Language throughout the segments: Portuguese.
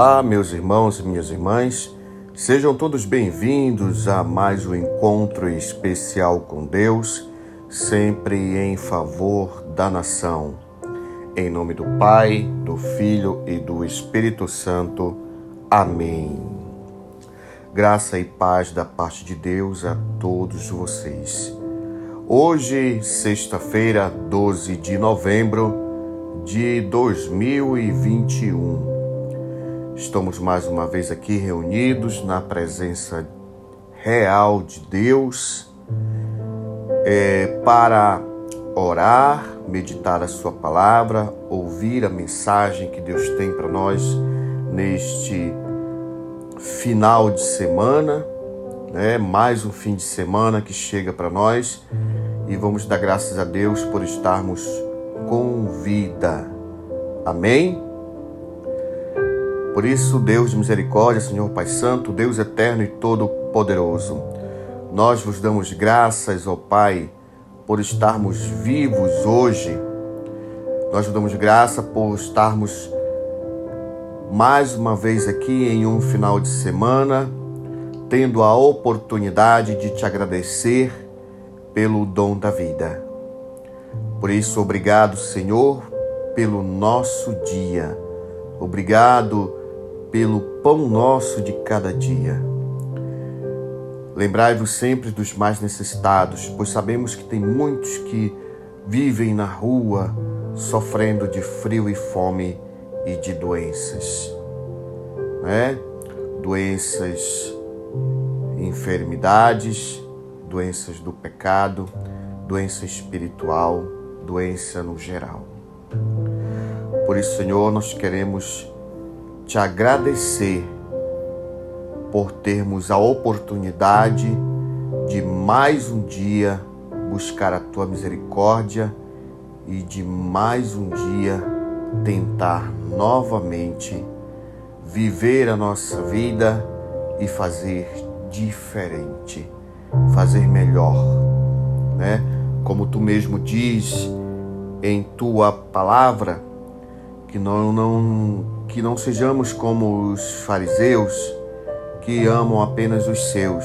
Olá, meus irmãos e minhas irmãs, sejam todos bem-vindos a mais um encontro especial com Deus, sempre em favor da nação. Em nome do Pai, do Filho e do Espírito Santo. Amém. Graça e paz da parte de Deus a todos vocês. Hoje, sexta-feira, 12 de novembro de 2021. Estamos mais uma vez aqui reunidos na presença real de Deus é, para orar, meditar a Sua palavra, ouvir a mensagem que Deus tem para nós neste final de semana, né? mais um fim de semana que chega para nós e vamos dar graças a Deus por estarmos com vida. Amém? Por isso, Deus de misericórdia, Senhor Pai Santo, Deus eterno e todo-poderoso, nós vos damos graças, ó Pai, por estarmos vivos hoje. Nós vos damos graça por estarmos mais uma vez aqui em um final de semana, tendo a oportunidade de te agradecer pelo dom da vida. Por isso, obrigado, Senhor, pelo nosso dia. Obrigado pelo pão nosso de cada dia. Lembrai-vos sempre dos mais necessitados, pois sabemos que tem muitos que vivem na rua sofrendo de frio e fome e de doenças, né? Doenças, enfermidades, doenças do pecado, doença espiritual, doença no geral. Por isso, Senhor, nós queremos te agradecer por termos a oportunidade de mais um dia buscar a tua misericórdia e de mais um dia tentar novamente viver a nossa vida e fazer diferente, fazer melhor, né? Como tu mesmo diz em tua palavra, que não, não, que não sejamos como os fariseus que amam apenas os seus,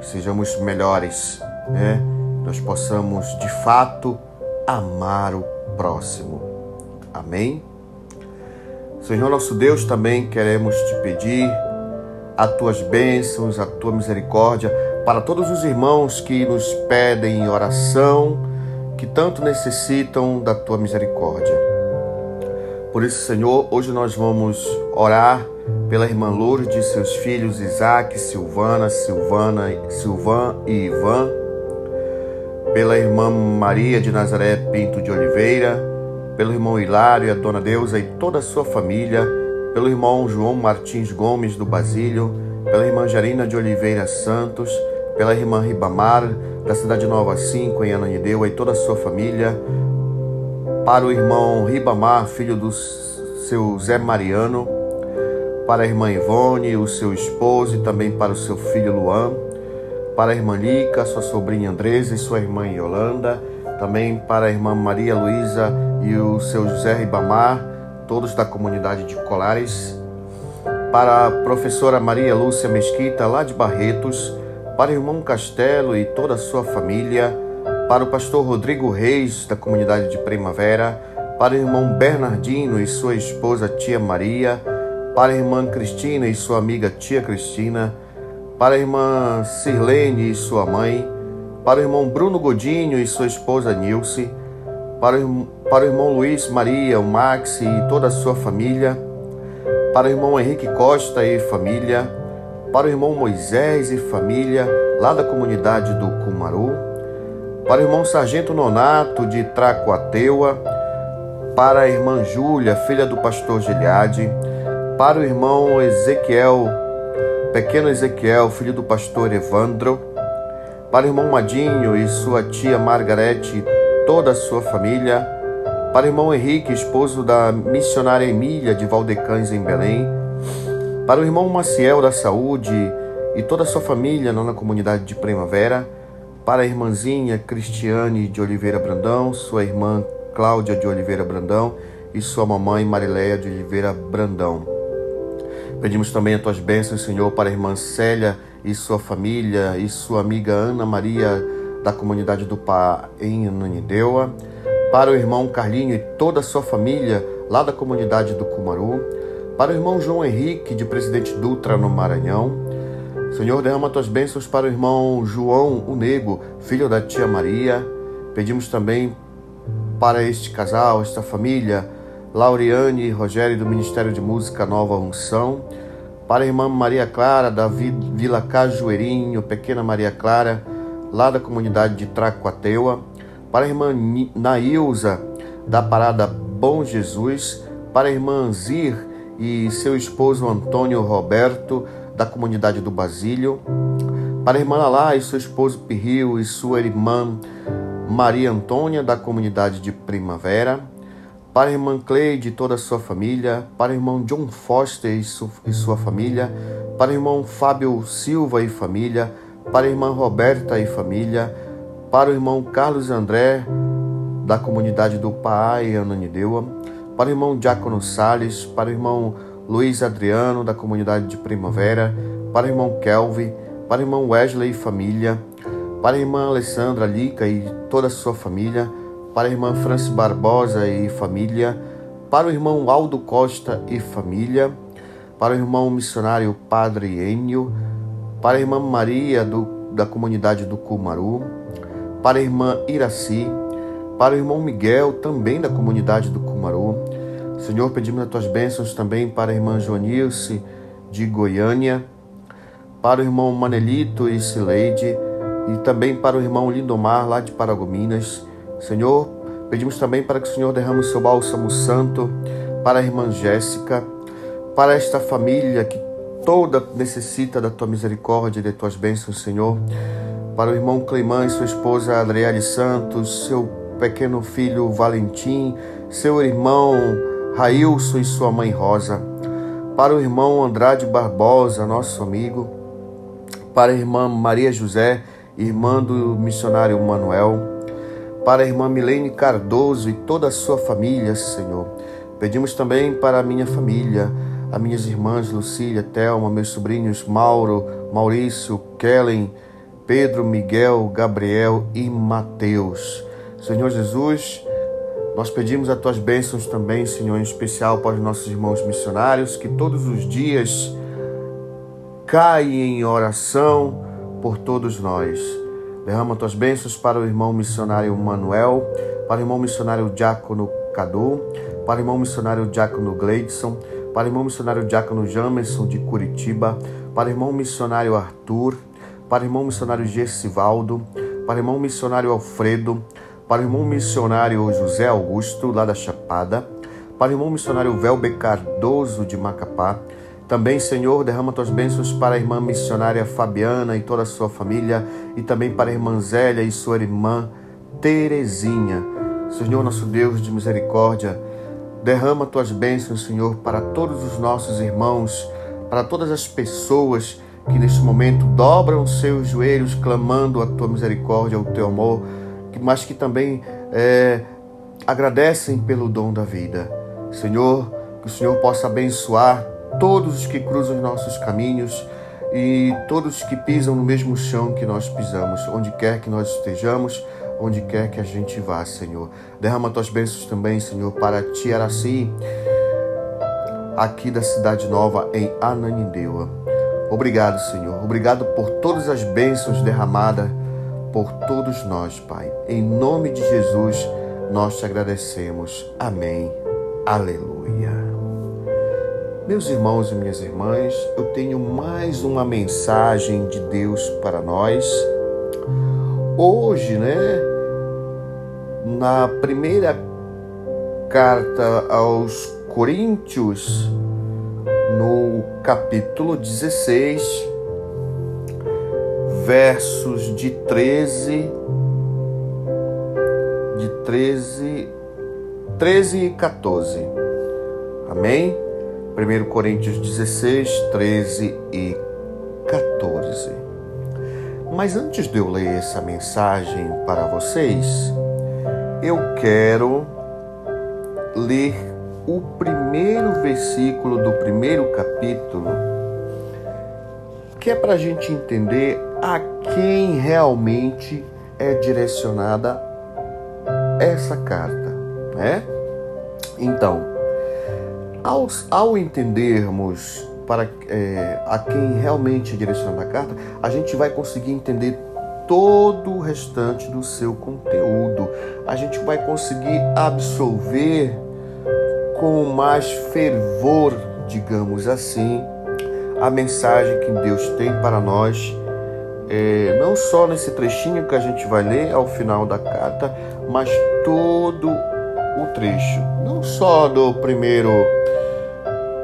sejamos melhores, né? Nós possamos de fato amar o próximo. Amém? Senhor nosso Deus, também queremos te pedir as tuas bênçãos, a tua misericórdia para todos os irmãos que nos pedem oração, que tanto necessitam da tua misericórdia. Por isso, Senhor, hoje nós vamos orar pela irmã Lourdes de seus filhos Isaac, Silvana, Silvana, Silvan e Ivan, pela irmã Maria de Nazaré Pinto de Oliveira, pelo irmão Hilário e a dona Deusa e toda a sua família, pelo irmão João Martins Gomes do Basílio, pela irmã Jarina de Oliveira Santos, pela irmã Ribamar da cidade Nova 5 em Ananideu e toda a sua família, para o irmão Ribamar, filho do seu Zé Mariano, para a irmã Ivone, o seu esposo, e também para o seu filho Luan, para a irmã Lica, sua sobrinha Andresa e sua irmã Yolanda, também para a irmã Maria Luísa e o seu José Ribamar, todos da comunidade de Colares, para a professora Maria Lúcia Mesquita, lá de Barretos, para o irmão Castelo e toda a sua família, para o pastor Rodrigo Reis, da comunidade de Primavera, para o irmão Bernardino e sua esposa Tia Maria, para a irmã Cristina e sua amiga Tia Cristina, para a irmã Sirlene e sua mãe, para o irmão Bruno Godinho e sua esposa Nilce, para o, para o irmão Luiz Maria, o Max e toda a sua família, para o irmão Henrique Costa e família, para o irmão Moisés e família, lá da comunidade do Cumaru, para o irmão Sargento Nonato de Tracoateua, para a irmã Júlia, filha do pastor Giliade, para o irmão Ezequiel, pequeno Ezequiel, filho do pastor Evandro, para o irmão Madinho e sua tia Margarete e toda a sua família, para o irmão Henrique, esposo da missionária Emília de Valdecães em Belém, para o irmão Maciel da Saúde e toda a sua família na comunidade de Primavera, para a irmãzinha Cristiane de Oliveira Brandão, sua irmã Cláudia de Oliveira Brandão e sua mamãe Marileia de Oliveira Brandão. Pedimos também as tuas bênçãos, Senhor, para a irmã Célia e sua família e sua amiga Ana Maria da comunidade do Pá em Ananindeua, para o irmão Carlinho e toda a sua família lá da comunidade do Cumaru, para o irmão João Henrique de Presidente Dutra no Maranhão. Senhor, derrama tuas bênçãos para o irmão João Unego, filho da tia Maria. Pedimos também para este casal, esta família, Lauriane e Rogério do Ministério de Música Nova Unção, para a irmã Maria Clara da Vila Cajueirinho, pequena Maria Clara, lá da comunidade de Tracoateua, para a irmã Nailza, da Parada Bom Jesus, para a irmã Zir e seu esposo Antônio Roberto, da comunidade do Basílio, para a irmã Lalá e seu esposo Pirril e sua irmã Maria Antônia, da comunidade de Primavera, para a irmã Cleide e toda a sua família, para o irmão John Foster e, sua família, para o irmão Fábio Silva e família, para a irmã Roberta e família, para o irmão Carlos André, da comunidade do Pai Ananideua, para o irmão Diácono Sales, para o irmão Luiz Adriano, da comunidade de Primavera, para o irmão Kelvin, para o irmão Wesley e família, para a irmã Alessandra Lica e toda a sua família, para a irmã Francis Barbosa e família, para o irmão Aldo Costa e família, para o irmão missionário Padre Enio, para a irmã Maria do, da comunidade do Cumaru, para a irmã Iraci, para o irmão Miguel, também da comunidade do Cumaru. Senhor, pedimos as tuas bênçãos também para a irmã Joanilce de Goiânia, para o irmão Manelito e Sileide, e também para o irmão Lindomar, lá de Paragominas. Senhor, pedimos também para que o Senhor derrame o seu bálsamo santo para a irmã Jéssica, para esta família que toda necessita da tua misericórdia e de tuas bênçãos, Senhor. Para o irmão Cleimã e sua esposa Adriele Santos, seu pequeno filho Valentim, seu irmão Railson e sua mãe Rosa. Para o irmão Andrade Barbosa, nosso amigo. Para a irmã Maria José, irmã do missionário Manuel. Para a irmã Milene Cardoso e toda a sua família, Senhor. Pedimos também para a minha família a minhas irmãs Lucília, Thelma, meus sobrinhos Mauro, Maurício, Kellen, Pedro, Miguel, Gabriel e Mateus. Senhor Jesus, nós pedimos as tuas bênçãos também, Senhor, em especial para os nossos irmãos missionários, que todos os dias caem em oração por todos nós. Derrama tuas bênçãos para o irmão missionário Manuel, para o irmão missionário Diácono Cadu, para o irmão missionário Diácono Gleidson, para o irmão missionário Diácono Jamerson de Curitiba, para o irmão missionário Arthur, para o irmão missionário Gessivaldo, para o irmão missionário Alfredo, para o irmão missionário José Augusto, lá da Chapada, para o irmão missionário Velbe Cardoso de Macapá. Também, Senhor, derrama tuas bênçãos para a irmã missionária Fabiana e toda a sua família, e também para a irmã Zélia e sua irmã Terezinha. Senhor, nosso Deus de misericórdia, Derrama tuas bênçãos, Senhor, para todos os nossos irmãos, para todas as pessoas que neste momento dobram seus joelhos clamando a tua misericórdia, o teu amor, mas que também é, agradecem pelo dom da vida. Senhor, que o Senhor possa abençoar todos os que cruzam os nossos caminhos e todos que pisam no mesmo chão que nós pisamos, onde quer que nós estejamos onde quer que a gente vá, Senhor. Derrama tuas bênçãos também, Senhor, para Tiaraci, aqui da Cidade Nova, em Ananindeua. Obrigado, Senhor. Obrigado por todas as bênçãos derramadas por todos nós, Pai. Em nome de Jesus, nós te agradecemos. Amém. Aleluia. Meus irmãos e minhas irmãs, eu tenho mais uma mensagem de Deus para nós. Hoje, né? na primeira carta aos Coríntios, no capítulo 16, versos de 13 de 13 13 e 14. Amém? 1 Coríntios 16, 13 e 14. Mas antes de eu ler essa mensagem para vocês, eu quero ler o primeiro versículo do primeiro capítulo, que é para a gente entender a quem realmente é direcionada essa carta, né? Então, ao, ao entendermos para é, a quem realmente é direcionada a carta, a gente vai conseguir entender todo o restante do seu conteúdo. A gente vai conseguir absorver com mais fervor, digamos assim, a mensagem que Deus tem para nós, é, não só nesse trechinho que a gente vai ler ao final da carta, mas todo o trecho, não só do primeiro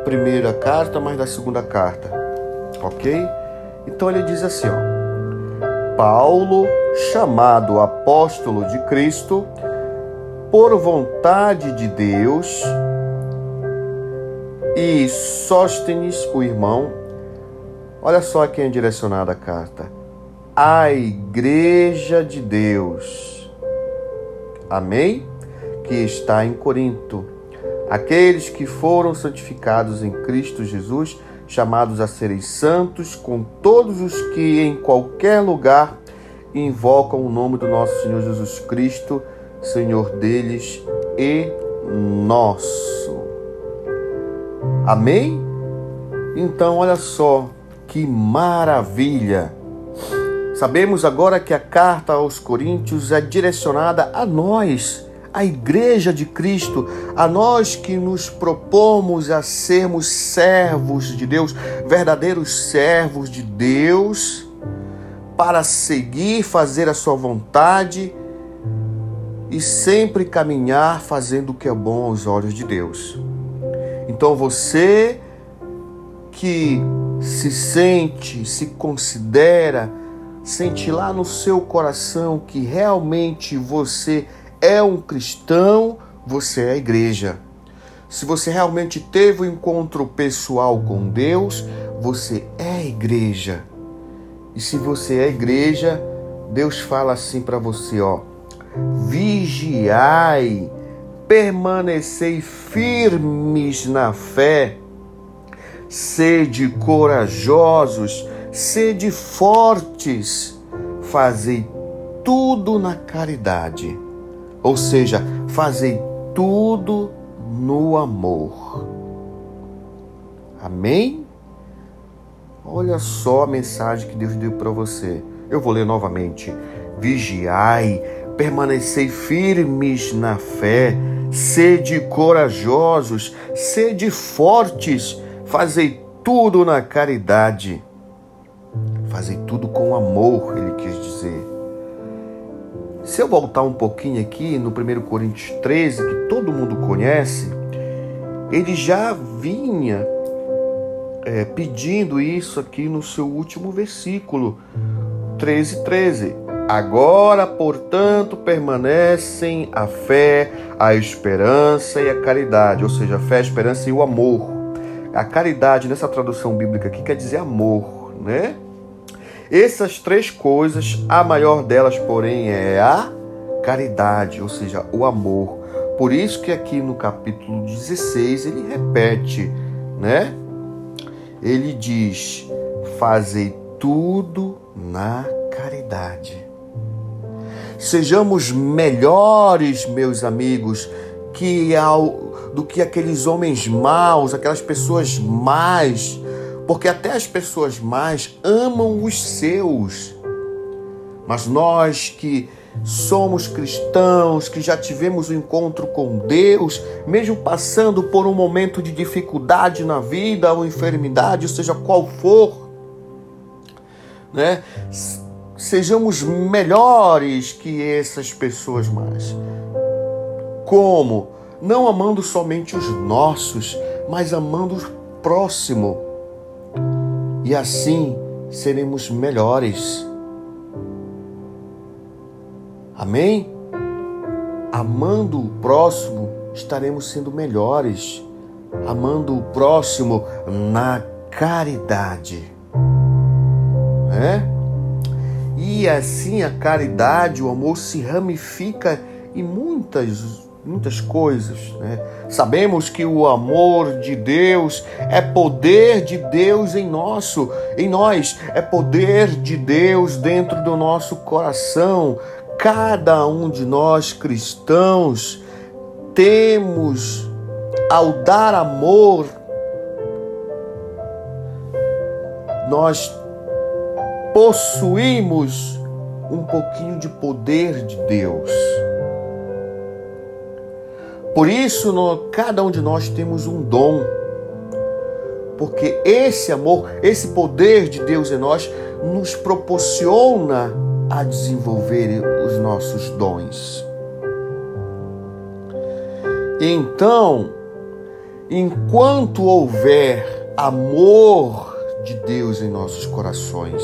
primeira carta, mas da segunda carta, ok? Então ele diz assim, ó, Paulo, chamado apóstolo de Cristo, por vontade de Deus, e Sóstenes, o irmão, olha só a quem é direcionada a carta, a Igreja de Deus, amém? Que está em Corinto aqueles que foram santificados em Cristo Jesus, chamados a serem santos, com todos os que em qualquer lugar invocam o nome do nosso Senhor Jesus Cristo, Senhor deles e nosso. Amém? Então, olha só que maravilha! Sabemos agora que a carta aos Coríntios é direcionada a nós a Igreja de Cristo, a nós que nos propomos a sermos servos de Deus, verdadeiros servos de Deus, para seguir, fazer a Sua vontade e sempre caminhar fazendo o que é bom aos olhos de Deus. Então você que se sente, se considera, sente lá no seu coração que realmente você é um cristão, você é igreja. Se você realmente teve um encontro pessoal com Deus, você é igreja. E se você é igreja, Deus fala assim para você, ó: Vigiai, permanecei firmes na fé, sede corajosos, sede fortes, fazei tudo na caridade ou seja, fazei tudo no amor. Amém? Olha só a mensagem que Deus deu para você. Eu vou ler novamente. Vigiai, permanecei firmes na fé, sede corajosos, sede fortes, fazei tudo na caridade. Fazei tudo com amor, ele quis dizer. Se eu voltar um pouquinho aqui no 1 Coríntios 13, que todo mundo conhece, ele já vinha é, pedindo isso aqui no seu último versículo, 13, 13. Agora, portanto, permanecem a fé, a esperança e a caridade, ou seja, a fé, a esperança e o amor. A caridade, nessa tradução bíblica aqui, quer dizer amor, né? Essas três coisas, a maior delas, porém, é a caridade, ou seja, o amor. Por isso que aqui no capítulo 16 ele repete, né? Ele diz: "Fazei tudo na caridade". Sejamos melhores, meus amigos, que ao, do que aqueles homens maus, aquelas pessoas más porque até as pessoas mais amam os seus. Mas nós que somos cristãos, que já tivemos o um encontro com Deus, mesmo passando por um momento de dificuldade na vida ou enfermidade, seja qual for, né? Sejamos melhores que essas pessoas mais. Como? Não amando somente os nossos, mas amando o próximo e assim seremos melhores. Amém? Amando o próximo, estaremos sendo melhores. Amando o próximo na caridade. É? E assim a caridade, o amor se ramifica em muitas muitas coisas. Né? Sabemos que o amor de Deus é poder de Deus em nosso, em nós, é poder de Deus dentro do nosso coração. Cada um de nós cristãos temos ao dar amor nós possuímos um pouquinho de poder de Deus. Por isso, cada um de nós temos um dom. Porque esse amor, esse poder de Deus em nós, nos proporciona a desenvolver os nossos dons. Então, enquanto houver amor de Deus em nossos corações,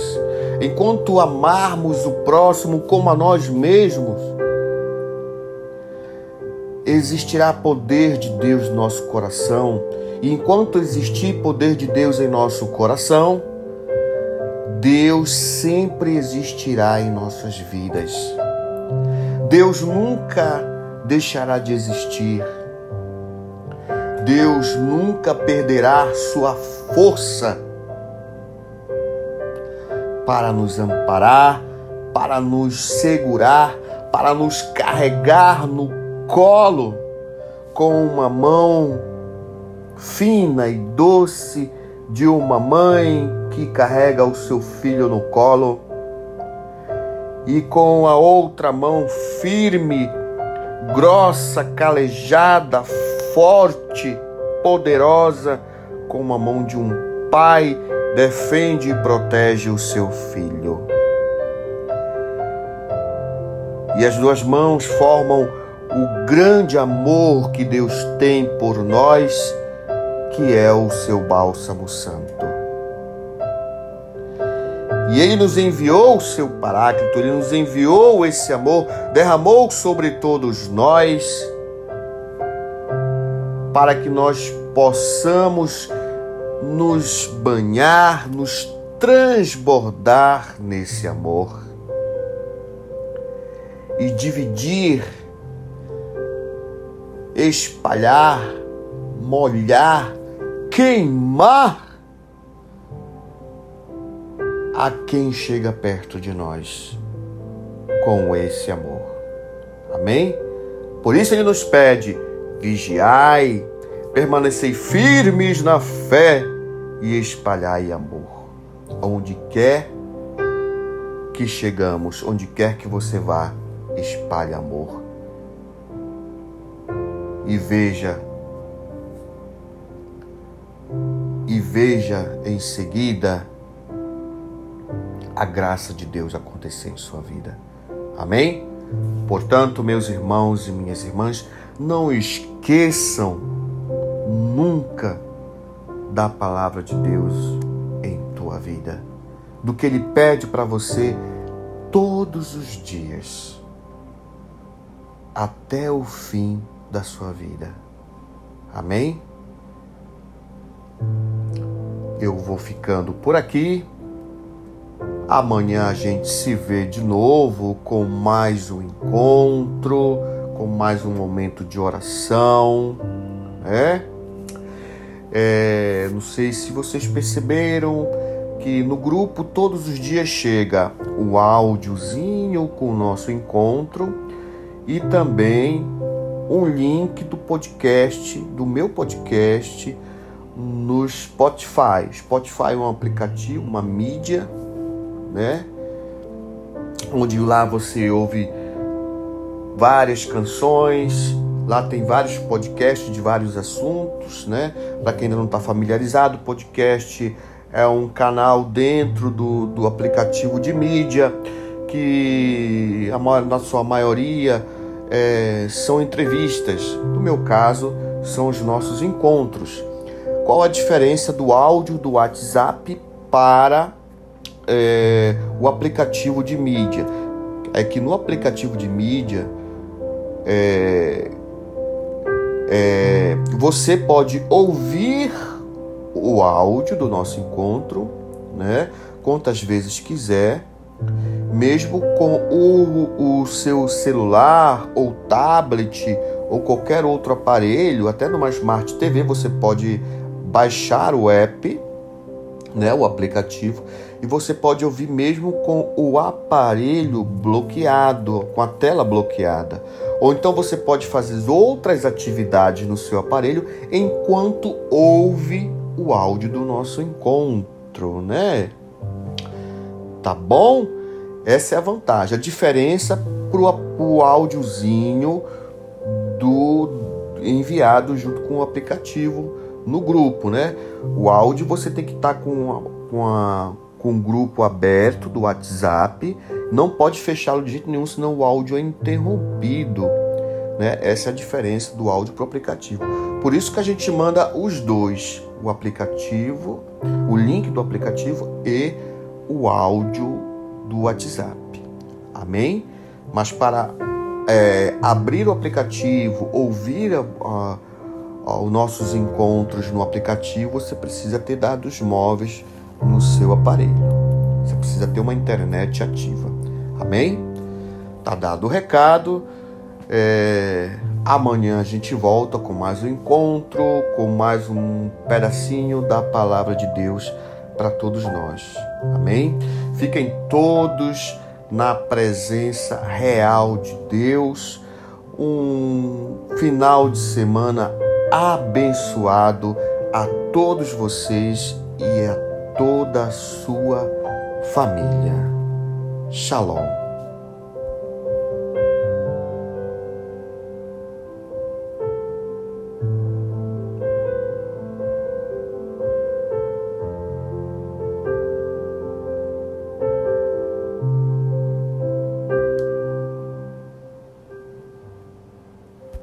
enquanto amarmos o próximo como a nós mesmos, existirá poder de Deus no nosso coração. E enquanto existir poder de Deus em nosso coração, Deus sempre existirá em nossas vidas. Deus nunca deixará de existir. Deus nunca perderá sua força para nos amparar, para nos segurar, para nos carregar no colo com uma mão fina e doce de uma mãe que carrega o seu filho no colo e com a outra mão firme, grossa, calejada, forte, poderosa, com a mão de um pai, defende e protege o seu filho. E as duas mãos formam o grande amor que Deus tem por nós, que é o seu bálsamo santo. E ele nos enviou o seu paráclito, ele nos enviou esse amor, derramou sobre todos nós, para que nós possamos nos banhar, nos transbordar nesse amor e dividir espalhar, molhar, queimar a quem chega perto de nós com esse amor. Amém? Por isso ele nos pede: vigiai, permanecei firmes na fé e espalhai amor. Onde quer que chegamos, onde quer que você vá, espalhe amor e veja e veja em seguida a graça de Deus acontecer em sua vida. Amém? Portanto, meus irmãos e minhas irmãs, não esqueçam nunca da palavra de Deus em tua vida, do que ele pede para você todos os dias, até o fim da sua vida. Amém? Eu vou ficando por aqui. Amanhã a gente se vê de novo com mais um encontro, com mais um momento de oração, né? É, não sei se vocês perceberam que no grupo todos os dias chega o áudiozinho com o nosso encontro e também um link do podcast, do meu podcast, no Spotify. Spotify é um aplicativo, uma mídia, né? Onde lá você ouve várias canções, lá tem vários podcasts de vários assuntos, né? Para quem ainda não está familiarizado, podcast é um canal dentro do, do aplicativo de mídia que a maior, na sua maioria é, são entrevistas. No meu caso, são os nossos encontros. Qual a diferença do áudio do WhatsApp para é, o aplicativo de mídia? É que no aplicativo de mídia é, é, você pode ouvir o áudio do nosso encontro, né? Quantas vezes quiser, mesmo com o, o seu celular ou tablet ou qualquer outro aparelho, até numa Smart TV, você pode baixar o app, né, o aplicativo, e você pode ouvir mesmo com o aparelho bloqueado, com a tela bloqueada. Ou então você pode fazer outras atividades no seu aparelho enquanto ouve o áudio do nosso encontro, né? Tá bom? Essa é a vantagem. A diferença para o áudiozinho do enviado junto com o aplicativo no grupo, né? O áudio você tem que estar tá com, com, com um grupo aberto do WhatsApp, não pode fechá-lo de jeito nenhum, senão o áudio é interrompido. Né? Essa é a diferença do áudio para o aplicativo. Por isso que a gente manda os dois, o aplicativo, o link do aplicativo e o áudio do WhatsApp. Amém? Mas para é, abrir o aplicativo, ouvir a, a, os nossos encontros no aplicativo, você precisa ter dados móveis no seu aparelho. Você precisa ter uma internet ativa. Amém? Tá dado o recado. É, amanhã a gente volta com mais um encontro, com mais um pedacinho da palavra de Deus para todos nós. Amém? Fiquem todos na presença real de Deus. Um final de semana abençoado a todos vocês e a toda a sua família. Shalom.